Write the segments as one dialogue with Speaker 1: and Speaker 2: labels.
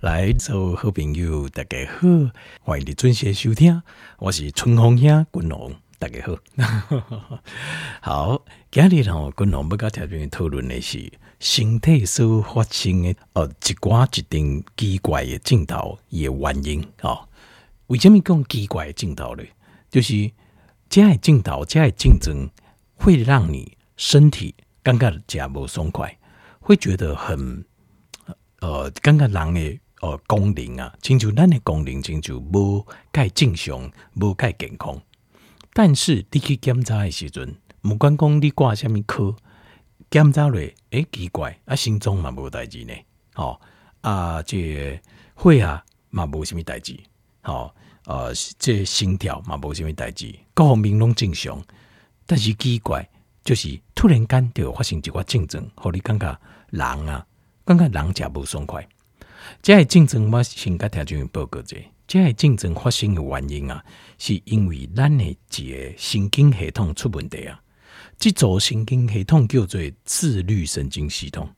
Speaker 1: 来，做好朋友，大家好，欢迎你准时收听，我是春风兄君龙，大家好。好，今日呢，君龙要甲条朋友讨论的是身体所发生的哦一寡一定奇怪的镜头的原因啊、哦。为什么讲奇怪的镜头呢？就是这样的症头，这样的症状会让你身体感觉假不爽快，会觉得很呃感觉人的。呃，功能啊，亲像咱的功能，亲像无介正常，无介健康。但是你去检查的时阵，不管讲你挂什么科，检查落，诶、欸，奇怪，啊，心脏嘛无代志呢，哦，啊，这血啊嘛无什么代志，哦，呃，这心跳嘛无什么代志，各方面拢正常。但是奇怪，就是突然间就发生一寡症状，互你感觉人啊，感觉人诚无爽快。这个症状我先甲听众报告者，这个症状发生的原因啊，是因为咱的一个神经系统出问题啊。这组神经系统叫做自律神经系统，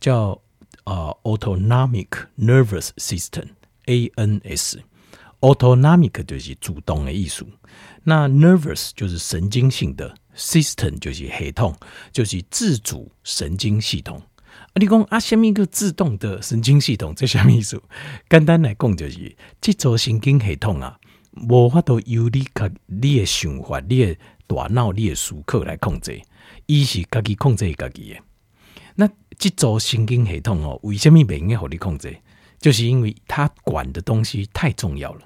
Speaker 1: 叫呃 Autonomic Nervous System（ANS）。Autonomic 就是主动的意思，那 Nervous 就是神经性的，System 就是系统，就是自主神经系统。啊，你讲啊，什么一个自动的神经系统？这什么意思？简单来讲，就是这组神经系统啊，无法度由你个你的想法、你的大脑、你的思考来控制，伊是家己控制家己的。那这组神经系统哦，为什么袂用互你控制？就是因为它管的东西太重要了，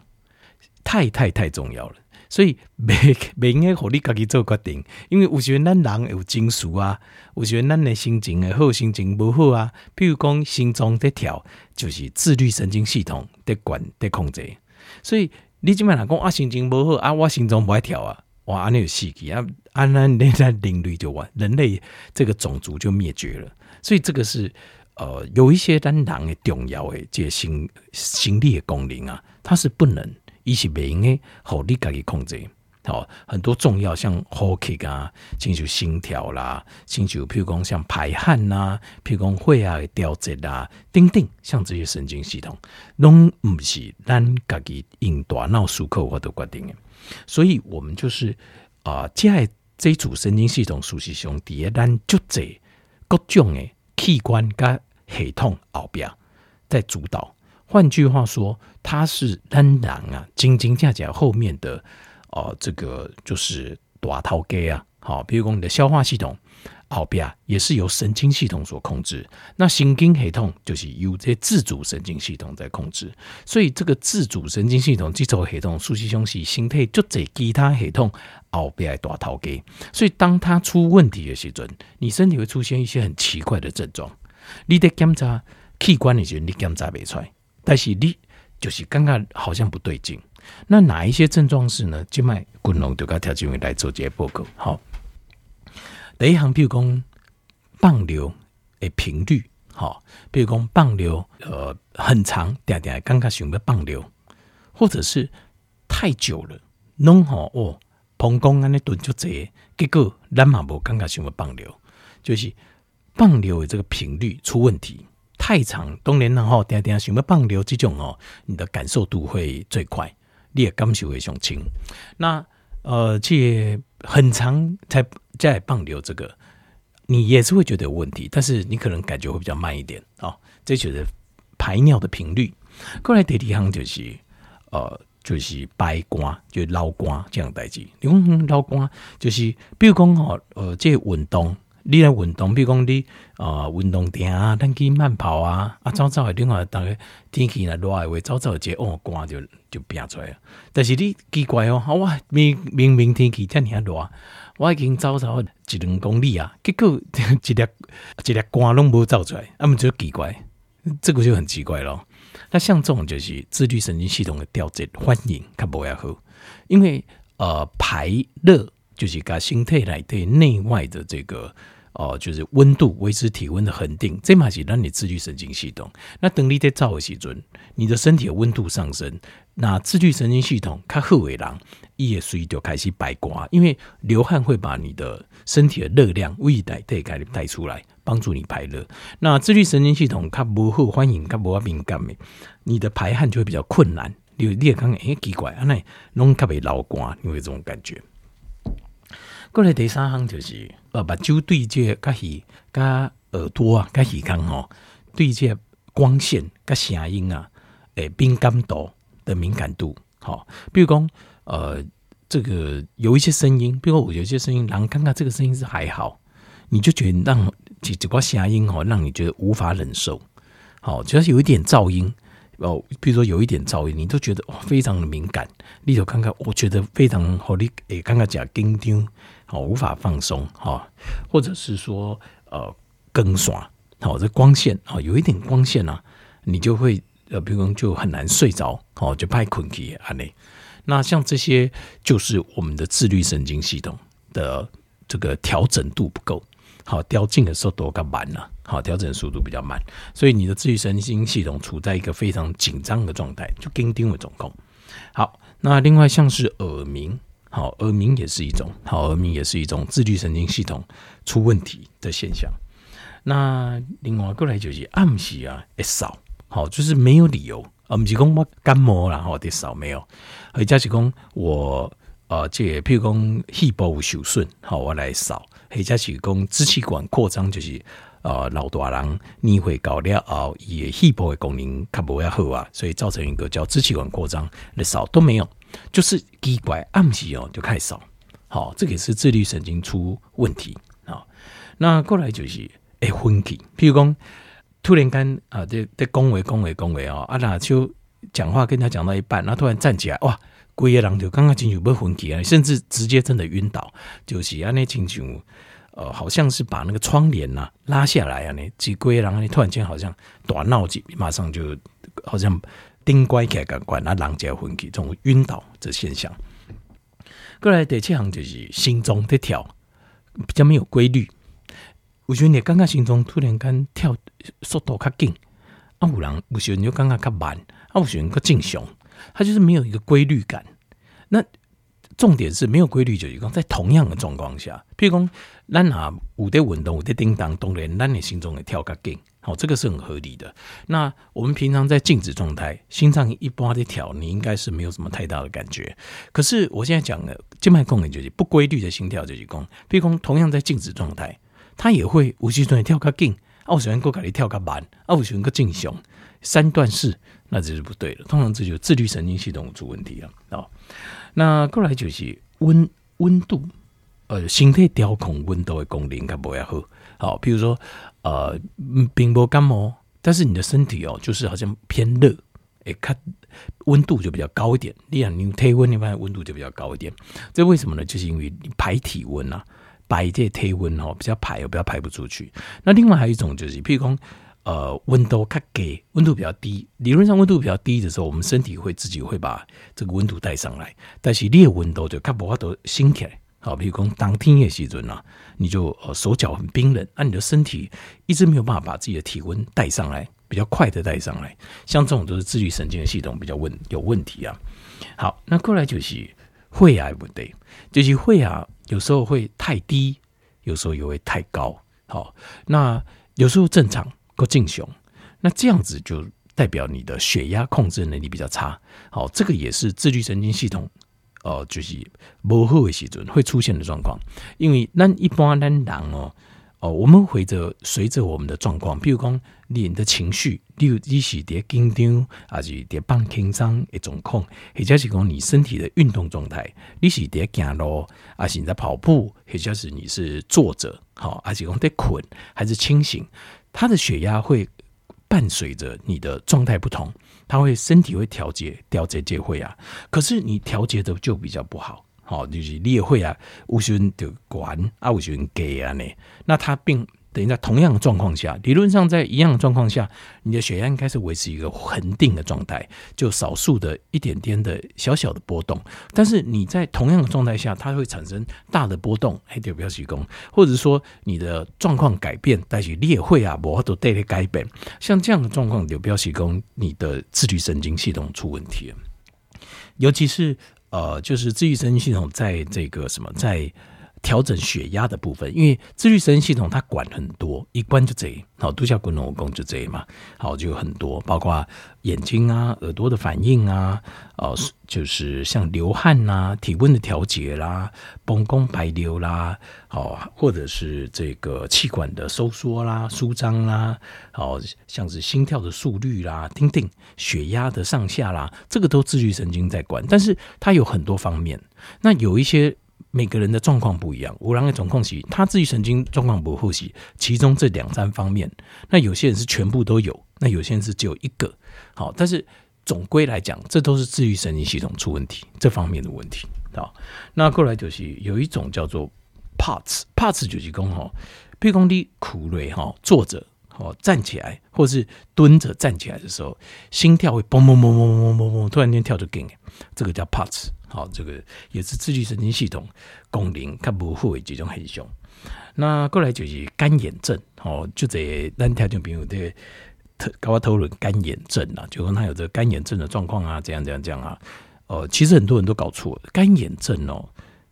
Speaker 1: 太太太重要了。所以 袂袂应该互你家己做决定，因为有时阵咱人有情绪啊，有时阵咱的心情会好，心情不好啊。比如讲心脏在跳，就是自律神经系统在管在控制。所以你即摆若讲啊，心情不好啊，我心脏不爱跳啊，哇，安尼就死去啊，安那人类人类就完，人类这个种族就灭绝了。所以这个是呃有一些咱人诶重要诶这个心心理的功能啊，它是不能。伊是袂用诶，互你家己控制。好，很多重要像呼吸啊，亲像心跳啦，亲像譬如讲像排汗呐，譬如讲血压的调节啊，等等，像这些神经系统，拢毋是咱家己用大脑思考或者决定诶。所以，我们就是啊，即、呃、这组神经系统属是上伫诶咱足侪各种诶器官甲系统后壁在主导。换句话说，它是仍然啊，真真正正后面的哦、呃，这个就是大头家啊。好，比如讲你的消化系统后边也是由神经系统所控制。那神经系统就是由这自主神经系统在控制。所以这个自主神经系统这组系统，实际上是身体就这其他系统后边的大头家。所以当它出问题的时阵，你身体会出现一些很奇怪的症状。你得检查器官的时候，你检查不出来。但是你就是感觉好像不对劲，那哪一些症状是呢？静脉滚龙就该调节为来做这个报告。好，第一行，比如讲放流的频率，好，比如讲放流呃很长，点点刚刚想要放流，或者是太久了，弄好哦，膀胱安尼蹲就这，结果咱嘛无刚刚想要放流，就是放流的这个频率出问题。太长，当然然后，定定想要放流这种哦，你的感受度会最快，你也感受会上轻。那呃，这很长才再放流这个，你也是会觉得有问题，但是你可能感觉会比较慢一点哦。这就是排尿的频率。过来第二项就是呃，就是排汗，就流汗这样代志。你讲流汗就是，比如讲哦，呃，这运动。你来运动，比如讲你啊，运动店啊，咱去慢跑啊，啊，早早的另外，大概天气来热的话，早早接哦，汗就就变出来了。但是你奇怪哦，我明明明天气这样热，我已经早早一两公里啊，结果 一粒一粒汗拢无走出来，那么就奇怪，这个就很奇怪咯。那像这种就是自律神经系统的调节反应较无遐好，因为呃排热就是甲身体内对内外的这个。哦，就是温度维持体温的恒定，这嘛是让你自律神经系统。那等你在燥的时阵，你的身体的温度上升，那自律神经系统较好的人，伊也随就开始排汗，因为流汗会把你的身体的热量胃带带开带出来，帮助你排热。那自律神经系统较不好，欢迎较不敏感的，你的排汗就会比较困难。你你也感觉诶奇怪，啊那拢特别流汗，你会这种感觉。过来第三项就是，呃，目睭对这个耳、甲耳朵啊、甲耳孔吼，对接光线、甲声音啊，诶，敏感度的敏感度，好，比如讲，呃，这个有一些声音，比如我有些声音，人刚刚这个声音是还好，你就觉得让几几个声音吼，让你觉得无法忍受，好，只要是有一点噪音。哦，比如说有一点噪音，你都觉得哦非常的敏感。你就看看，我觉得非常好，你诶，刚刚讲紧张，好无法放松哈，或者是说呃更爽，好这光线啊，有一点光线啊，你就会呃，比如就很难睡着，好就怕困起啊那。那像这些就是我们的自律神经系统的这个调整度不够。好，调整的时候多个慢了，好，调整速度比较慢，所以你的自律神经系统处在一个非常紧张的状态，就紧张的状况。好，那另外像是耳鸣，好，耳鸣也是一种，好，耳鸣也是一种自律神经系统出问题的现象。那另外过来就是暗时啊，会扫，好，就是没有理由，啊，不是讲我感冒然后得扫没有，或者是讲我呃，这个、譬如讲肺部受损，好，我来扫。或者是讲支气管扩张，就是呃老大人年岁高了后，伊的肺部的功能较无遐好啊，所以造成一个叫支气管扩张的扫都没有，就是奇怪暗时哦就开始扫，好，这个是自律神经出问题啊。那过来就是会昏去，譬如讲突然间啊，在在恭维恭维恭维哦，啊那就讲话跟他讲到一半，然后突然站起来哇，规个人就刚刚进去要昏去啊，甚至直接真的晕倒，就是安尼亲像。呃，好像是把那个窗帘呐、啊、拉下来啊，呢，几龟，然后你突然间好像大闹几，马上就好像顶乖起来感官，那狼结昏去，这种晕倒这现象。过来第七项就是心脏在跳，比较没有规律。我觉得你刚刚心脏突然间跳速度较紧，啊，有人有时候你就刚刚较慢，啊，有时候较正常，它就是没有一个规律感。那重点是没有规律，就是讲在同样的状况下，譬如讲，咱啊有在运动，有在叮当，当然咱的心脏会跳较紧，好，这个是很合理的。那我们平常在静止状态，心脏一般的跳，你应该是没有什么太大的感觉。可是我现在讲的静脉功能就是不规律的心跳，就是讲，譬如讲，同样在静止状态，它也会有时阵跳较紧，啊，有时阵佫甲你跳较慢，啊，有时阵佫正常，三段式，那这是不对的。通常这就自律神经系统出问题了啊。那过来就是温温度，呃，身体调控温度的功能较不要好。好，比如说，呃，并不感冒，但是你的身体哦，就是好像偏热，诶，看温度就比较高一点。你看你体温，你发现温度就比较高一点。这为什么呢？就是因为你排体温啊，排这体温哦，比较排比较排不出去。那另外还有一种就是，譬如说。呃，温度较低，温度比较低。理论上，温度比较低的时候，我们身体会自己会把这个温度带上来。但是，你的温度就较无法度升起来。好，比如讲当天的时阵啊，你就呃手脚很冰冷，那、你的身体一直没有办法把自己的体温带上来，比较快的带上来。像这种都是自律神经的系统比较问有问题啊。好，那过来就是血压不对，就是血压有时候会太低，有时候也会太高。好，那有时候正常。够正常，那这样子就代表你的血压控制能力比较差。好，这个也是自律神经系统，哦，就是不好的时阵会出现的状况。因为咱一般咱人哦，哦，我们随着随着我们的状况，比如讲你的情绪，例如你是在紧张，还是在放轻松的状况，或者是讲你身体的运动状态，你是在走路，还是你在跑步，或者是你是坐着，好，还是讲在困，还是清醒。他的血压会伴随着你的状态不同，他会身体会调节调节这会啊，可是你调节的就比较不好，好，就是你也会啊，有时候就管啊，有时候给啊呢，那他并等于在同样的状况下，理论上在一样的状况下，你的血压应该是维持一个恒定的状态，就少数的一点点的小小的波动。但是你在同样的状态下，它会产生大的波动，哎，就不要提供，或者说你的状况改变，带起裂会啊，某都带来改变，像这样的状况就不要提供你的自律神经系统出问题了，尤其是呃，就是自律神经系统在这个什么在。调整血压的部分，因为自律神经系统它管很多，一关就这，好，度假滚龙功就这嘛，好，就有很多，包括眼睛啊、耳朵的反应啊，哦，就是像流汗呐、啊、体温的调节啦、膀胱排流啦，好，或者是这个气管的收缩啦、舒张啦，好，像是心跳的速率啦、听听血压的上下啦，这个都自律神经在管，但是它有很多方面，那有一些。每个人的状况不一样，五郎的总控期，他自律神经状况不护，其中这两三方面，那有些人是全部都有，那有些人是只有一个。好，但是总归来讲，这都是自愈神经系统出问题这方面的问题。好，那过来就是有一种叫做 POTS，POTS 就是讲哈，比如讲你苦累哈，坐着。哦，站起来，或是蹲着站起来的时候，心跳会嘣嘣嘣嘣嘣嘣嘣，突然间跳就紧，这个叫 POTS。好，这个也是自律神经系统功能它不会这种现象。那过来就是干眼症，哦，就这单条件朋友的特高我讨论干眼症啊，就说他有这个干眼症的状况啊，这样这样这样啊。呃，其实很多人都搞错了，干眼症哦，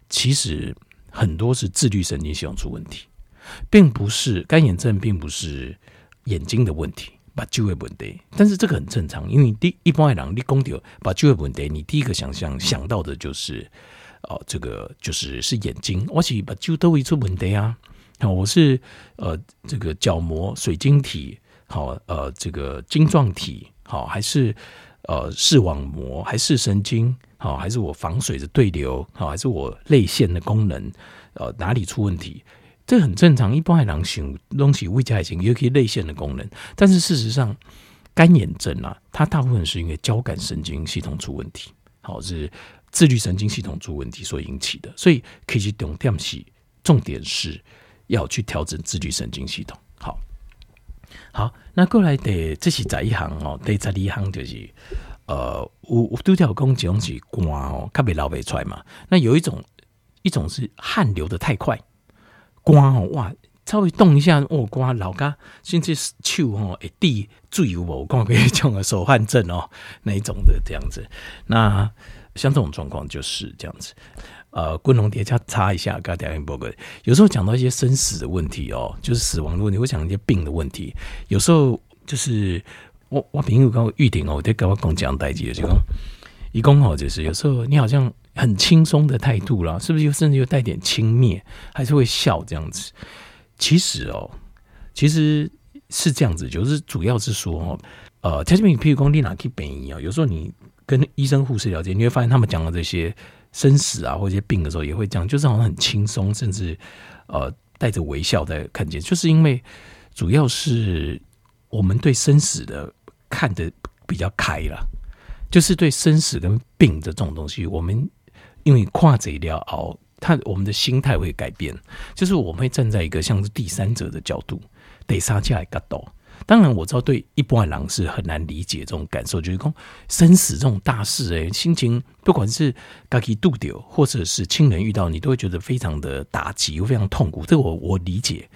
Speaker 1: 其实很多是自律神经系统出问题，并不是干眼症，并不是。眼睛的问题，把就会问题，但是这个很正常，因为第一般来讲，你讲到把就会问题，你第一个想象想到的就是，哦，这个就是是眼睛，我是把就都会出问题啊，我是呃这个角膜水晶体，好呃这个晶状体，好还是呃视网膜，还是神经，好还是我防水的对流，好还是我泪腺的功能，呃哪里出问题？这很正常，一般还能行东西胃还行，尤其泪腺的功能。但是事实上，干眼症啊，它大部分是因为交感神经系统出问题，好是自律神经系统出问题所引起的。所以可以去懂电系，重点是要去调整自律神经系统。好，好，那过来的这是在一行哦，第十二行就是呃，有有拄条讲这种是汗哦，特别流不出来嘛。那有一种一种是汗流得太快。光哦哇，稍微动一下哦，光老嘎，甚至手哦一滴水有无？光可以讲个手汗症哦，那一种的这样子。那像这种状况就是这样子。呃，滚龙叠加擦一下，刚才讲过，有时候讲到一些生死的问题哦，就是死亡的问题，会讲一些病的问题。有时候就是我我朋友跟我预定哦，我得跟我讲讲代志，就讲一共哦，就是有时候你好像。很轻松的态度啦，是不是又甚至又带点轻蔑，还是会笑这样子？其实哦，其实是这样子，就是主要是说哦，呃，特别譬如说你哪去病医啊，有时候你跟医生护士了解，你会发现他们讲的这些生死啊或者一些病的时候，也会讲，就是好像很轻松，甚至呃带着微笑在看见，就是因为主要是我们对生死的看得比较开了，就是对生死跟病的这种东西，我们。因为跨这一条熬，他我们的心态会改变，就是我们会站在一个像是第三者的角度，得杀价来格斗。当然我知道对一般人是很难理解这种感受，就是说生死这种大事，哎，心情不管是自己度掉，或者是亲人遇到，你都会觉得非常的打击，又非常痛苦。这个我我理解，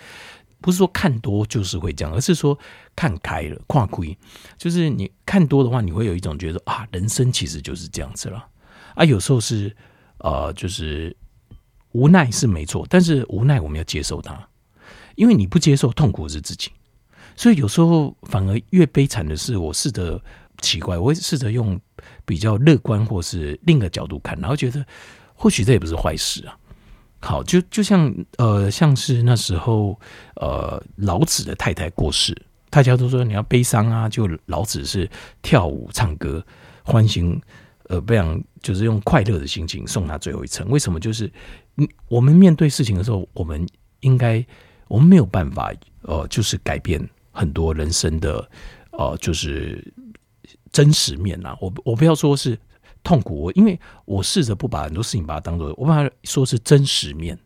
Speaker 1: 不是说看多就是会这样，而是说看开了，跨亏，就是你看多的话，你会有一种觉得啊，人生其实就是这样子了啊，有时候是。呃，就是无奈是没错，但是无奈我们要接受它，因为你不接受痛苦是自己，所以有时候反而越悲惨的是，我试着奇怪，我会试着用比较乐观或是另一个角度看，然后觉得或许这也不是坏事啊。好，就就像呃，像是那时候呃，老子的太太过世，大家都说你要悲伤啊，就老子是跳舞唱歌欢欣。呃，不想就是用快乐的心情送他最后一程。为什么？就是我们面对事情的时候，我们应该我们没有办法，呃，就是改变很多人生的，呃，就是真实面呐。我我不要说是痛苦，我因为我试着不把很多事情把它当做，我把它说是真实面。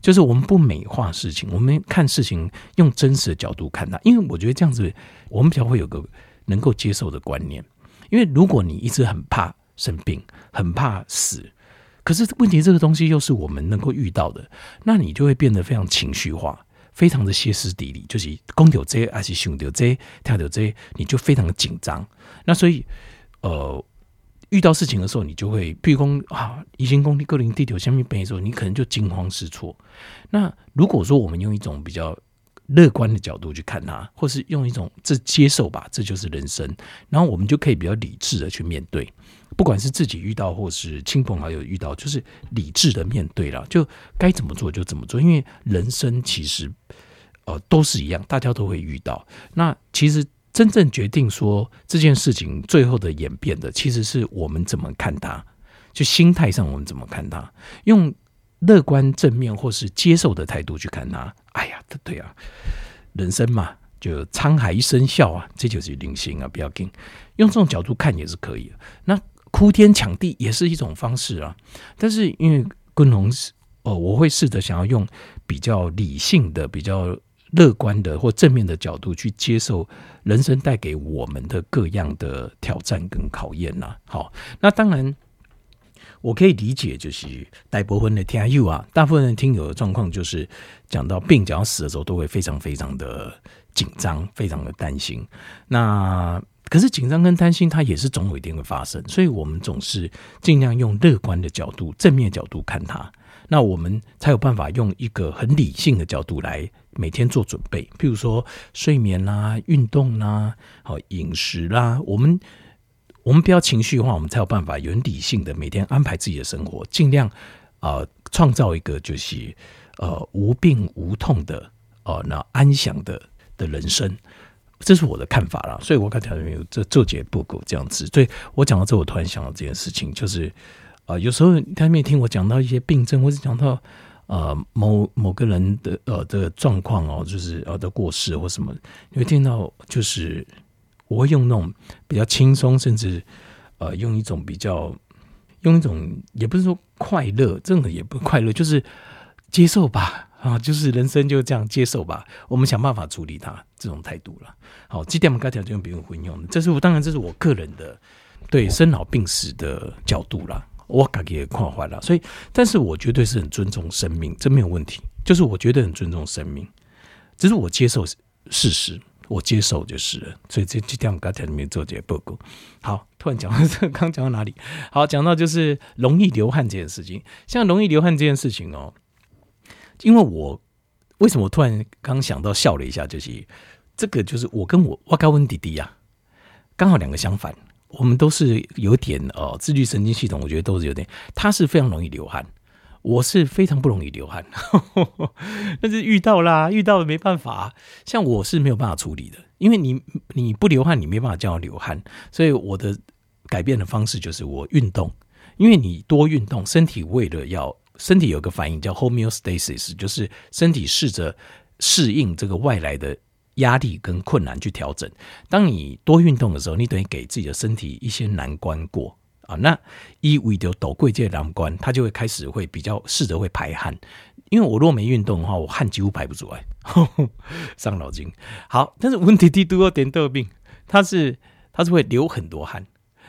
Speaker 1: 就是我们不美化事情，我们看事情用真实的角度看它。因为我觉得这样子，我们比较会有个能够接受的观念。因为如果你一直很怕生病，很怕死，可是问题这个东西又是我们能够遇到的，那你就会变得非常情绪化，非常的歇斯底里，就是公有这还是兄弟这跳到这，你就非常的紧张。那所以，呃。遇到事情的时候，你就会，譬如说啊，疑心工地、各灵地球下面背的时候，你可能就惊慌失措。那如果说我们用一种比较乐观的角度去看它，或是用一种这接受吧，这就是人生，然后我们就可以比较理智的去面对，不管是自己遇到或是亲朋好友遇到，就是理智的面对了，就该怎么做就怎么做，因为人生其实呃都是一样，大家都会遇到。那其实。真正决定说这件事情最后的演变的，其实是我们怎么看它，就心态上我们怎么看它，用乐观正面或是接受的态度去看它。哎呀，对啊，人生嘛，就沧海一声笑啊，这就是人性啊，不要紧，用这种角度看也是可以的。那哭天抢地也是一种方式啊，但是因为昆龙哦，我会试着想要用比较理性的、比较。乐观的或正面的角度去接受人生带给我们的各样的挑战跟考验呐。好，那当然我可以理解，就是大部分的听友啊，大部分的听友的状况就是讲到病、讲到死的时候，都会非常非常的紧张，非常的担心。那可是紧张跟担心，它也是总有一天会发生，所以我们总是尽量用乐观的角度、正面角度看它。那我们才有办法用一个很理性的角度来每天做准备，譬如说睡眠啦、运动啦、好饮食啦，我们我们不要情绪化，我们才有办法有理性的每天安排自己的生活，尽量啊创造一个就是呃无病无痛的呃那安详的的人生，这是我的看法啦。所以我刚才有这做节不够这样子，所以我讲到这，我突然想到这件事情，就是。啊、呃，有时候他们也听我讲到一些病症，或是讲到呃某某个人的呃的状况哦，就是呃的过世或什么，你会听到就是我会用那种比较轻松，甚至呃用一种比较用一种也不是说快乐，真的也不快乐，就是接受吧啊，就是人生就这样接受吧，我们想办法处理它这种态度了。好，这点我们刚才就用不用混用，这是我当然这是我个人的对生老病死的角度了。我感觉也看坏了，所以，但是我绝对是很尊重生命，这没有问题。就是我觉得很尊重生命，只是我接受事实，我接受就是了。所以这这天我刚才里面做这些报告。好，突然讲到这，刚讲到哪里？好，讲到就是容易流汗这件事情。像容易流汗这件事情哦，因为我为什么突然刚想到笑了一下，就是这个，就是我跟我我跟温弟弟呀、啊，刚好两个相反。我们都是有点哦，自律神经系统，我觉得都是有点。他是非常容易流汗，我是非常不容易流汗。但是遇到啦，遇到了没办法。像我是没有办法处理的，因为你你不流汗，你没办法叫我流汗。所以我的改变的方式就是我运动，因为你多运动，身体为了要身体有个反应叫 homeostasis，就是身体试着适应这个外来的。压力跟困难去调整。当你多运动的时候，你等于给自己的身体一些难关过啊。那一为的陡贵这难关，它就会开始会比较试着会排汗。因为我如果没运动的话，我汗几乎排不出来，伤脑筋。好，但是温弟弟都有点得病，他是他是会流很多汗。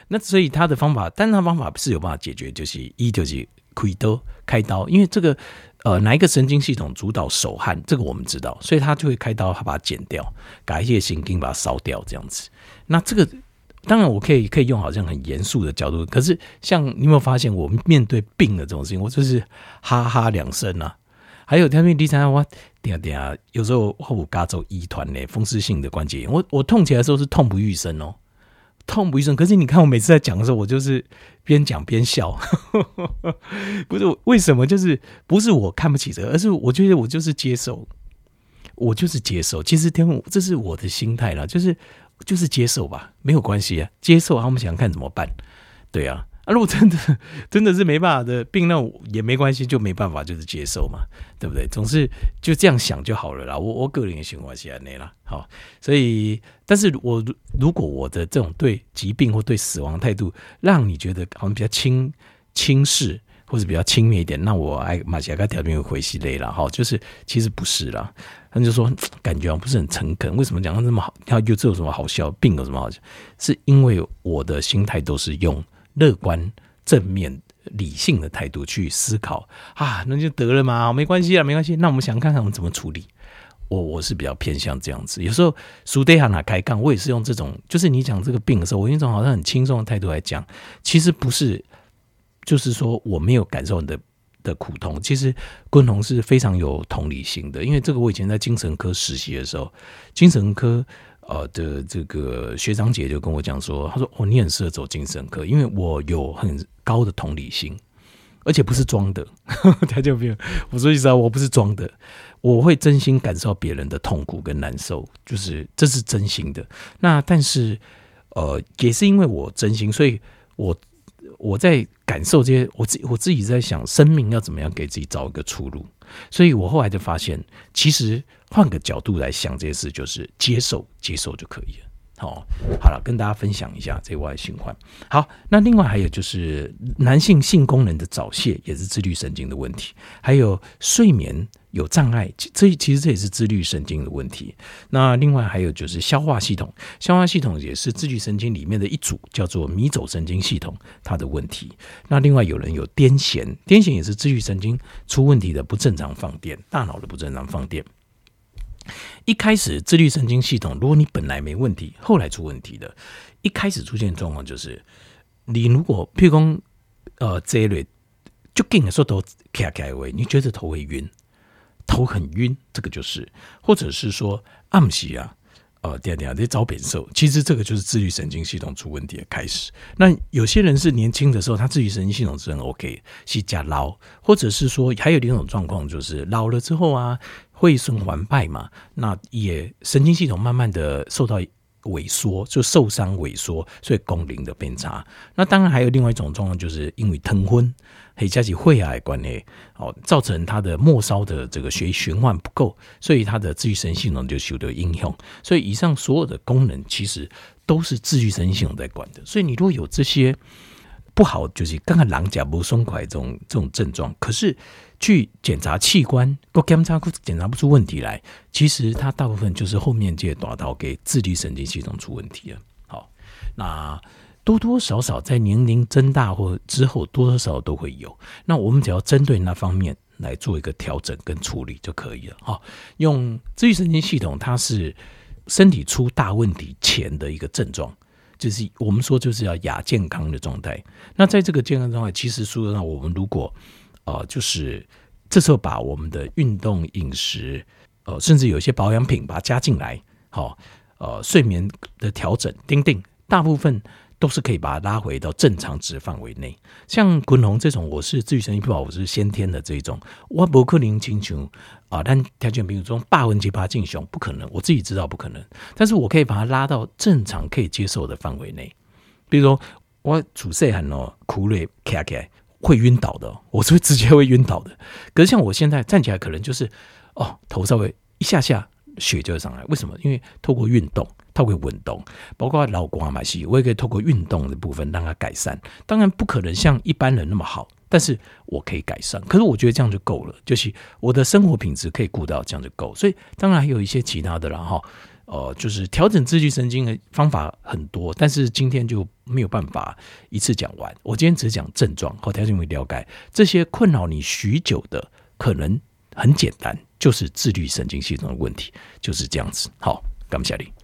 Speaker 1: 那所以他的方法，但是他方法是有办法解决，就是一就是开刀开刀，因为这个。呃，哪一个神经系统主导手汗？这个我们知道，所以他就会开刀，他把它剪掉，改一些神经把它烧掉，这样子。那这个当然我可以可以用好像很严肃的角度，可是像你有没有发现，我们面对病的这种事情，我就是哈哈两声啊。还有他们第三，我点点有时候我嘎走一团呢，风湿性的关节炎，我我痛起来的时候是痛不欲生哦。痛不欲生，可是你看我每次在讲的时候，我就是边讲边笑，不是为什么？就是不是我看不起这个，而是我觉得我就是接受，我就是接受。其实天父，这是我的心态啦，就是就是接受吧，没有关系啊，接受。他们想看怎么办？对啊。啊、如果真的 真的是没办法的病，那也没关系，就没办法，就是接受嘛，对不对？总是就这样想就好了啦。我我个人也喜欢写那啦，好，所以，但是我如果我的这种对疾病或对死亡态度，让你觉得好像比较轻轻视，或者比较轻蔑一点，那我爱马西亚条件有回息类了哈，就是其实不是啦。他就说感觉不是很诚恳，为什么讲的这么好？他就这有什么好笑？病有什么好笑？是因为我的心态都是用乐观、正面、理性的态度去思考啊，那就得了嘛，没关系啊，没关系。那我们想看看我们怎么处理。我我是比较偏向这样子，有时候苏德哈拿开杠，我也是用这种，就是你讲这个病的时候，我用一种好像很轻松的态度来讲，其实不是，就是说我没有感受你的的苦痛。其实昆宏是非常有同理心的，因为这个我以前在精神科实习的时候，精神科呃的这个学长姐就跟我讲说，他说哦，你很适合走精神科，因为我有很高的同理心，而且不是装的，他就没有，我说意思啊，我不是装的。我会真心感受别人的痛苦跟难受，就是这是真心的。那但是，呃，也是因为我真心，所以我我在感受这些，我自我自己在想，生命要怎么样给自己找一个出路。所以我后来就发现，其实换个角度来想这些事，就是接受，接受就可以了。好，好了，跟大家分享一下这外循环。好，那另外还有就是男性性功能的早泄，也是自律神经的问题，还有睡眠有障碍，这其实这也是自律神经的问题。那另外还有就是消化系统，消化系统也是自律神经里面的一组，叫做迷走神经系统，它的问题。那另外有人有癫痫，癫痫也是自律神经出问题的不正常放电，大脑的不正常放电。一开始自律神经系统，如果你本来没问题，后来出问题的，一开始出现状况就是，你如果譬如说，呃，这一类就跟你说头卡卡位，你觉得头会晕，头很晕，这个就是，或者是说暗时啊，呃，点点这招扁瘦，其实这个就是自律神经系统出问题的开始。那有些人是年轻的时候，他自律神经系统是很 OK，是加老，或者是说还有另一种状况，就是老了之后啊。会损环败嘛？那也神经系统慢慢的受到萎缩，就受伤萎缩，所以功能的变差。那当然还有另外一种状况，就是因为疼昏，可以加起会癌关系，哦，造成他的末梢的这个血液循环不够，所以他的自愈神经系统就受到影响。所以以上所有的功能其实都是自愈神经系统在管的。所以你如果有这些不好，就是刚刚狼甲不松快这种这种症状，可是。去检查器官，检查检查不出问题来，其实它大部分就是后面这些大头给自律神经系统出问题了。好，那多多少少在年龄增大或之后，多多少少都会有。那我们只要针对那方面来做一个调整跟处理就可以了。好，用自律神经系统，它是身体出大问题前的一个症状，就是我们说就是要亚健康的状态。那在这个健康状态，其实说呢，我们如果呃，就是这时候把我们的运动、饮食，呃，甚至有些保养品把它加进来，好，呃，睡眠的调整，丁丁，大部分都是可以把它拉回到正常值范围内。像滚龙这种，我是自律神经不好，我是先天的这种，我不可能进行啊，但条件比如说八分级八进雄不可能，我自己知道不可能，但是我可以把它拉到正常可以接受的范围内。比如说我主细很哦，苦累卡卡。会晕倒的，我是会直接会晕倒的。可是像我现在站起来，可能就是哦，头稍微一下下血就会上来。为什么？因为透过运动，透过运动，包括老公啊、马西，我也可以透过运动的部分让它改善。当然不可能像一般人那么好，但是我可以改善。可是我觉得这样就够了，就是我的生活品质可以顾到，这样就够。所以当然还有一些其他的了哈。呃，就是调整自律神经的方法很多，但是今天就没有办法一次讲完。我今天只讲症状和调整为了解这些困扰你许久的，可能很简单，就是自律神经系统的问题，就是这样子。好，感谢你。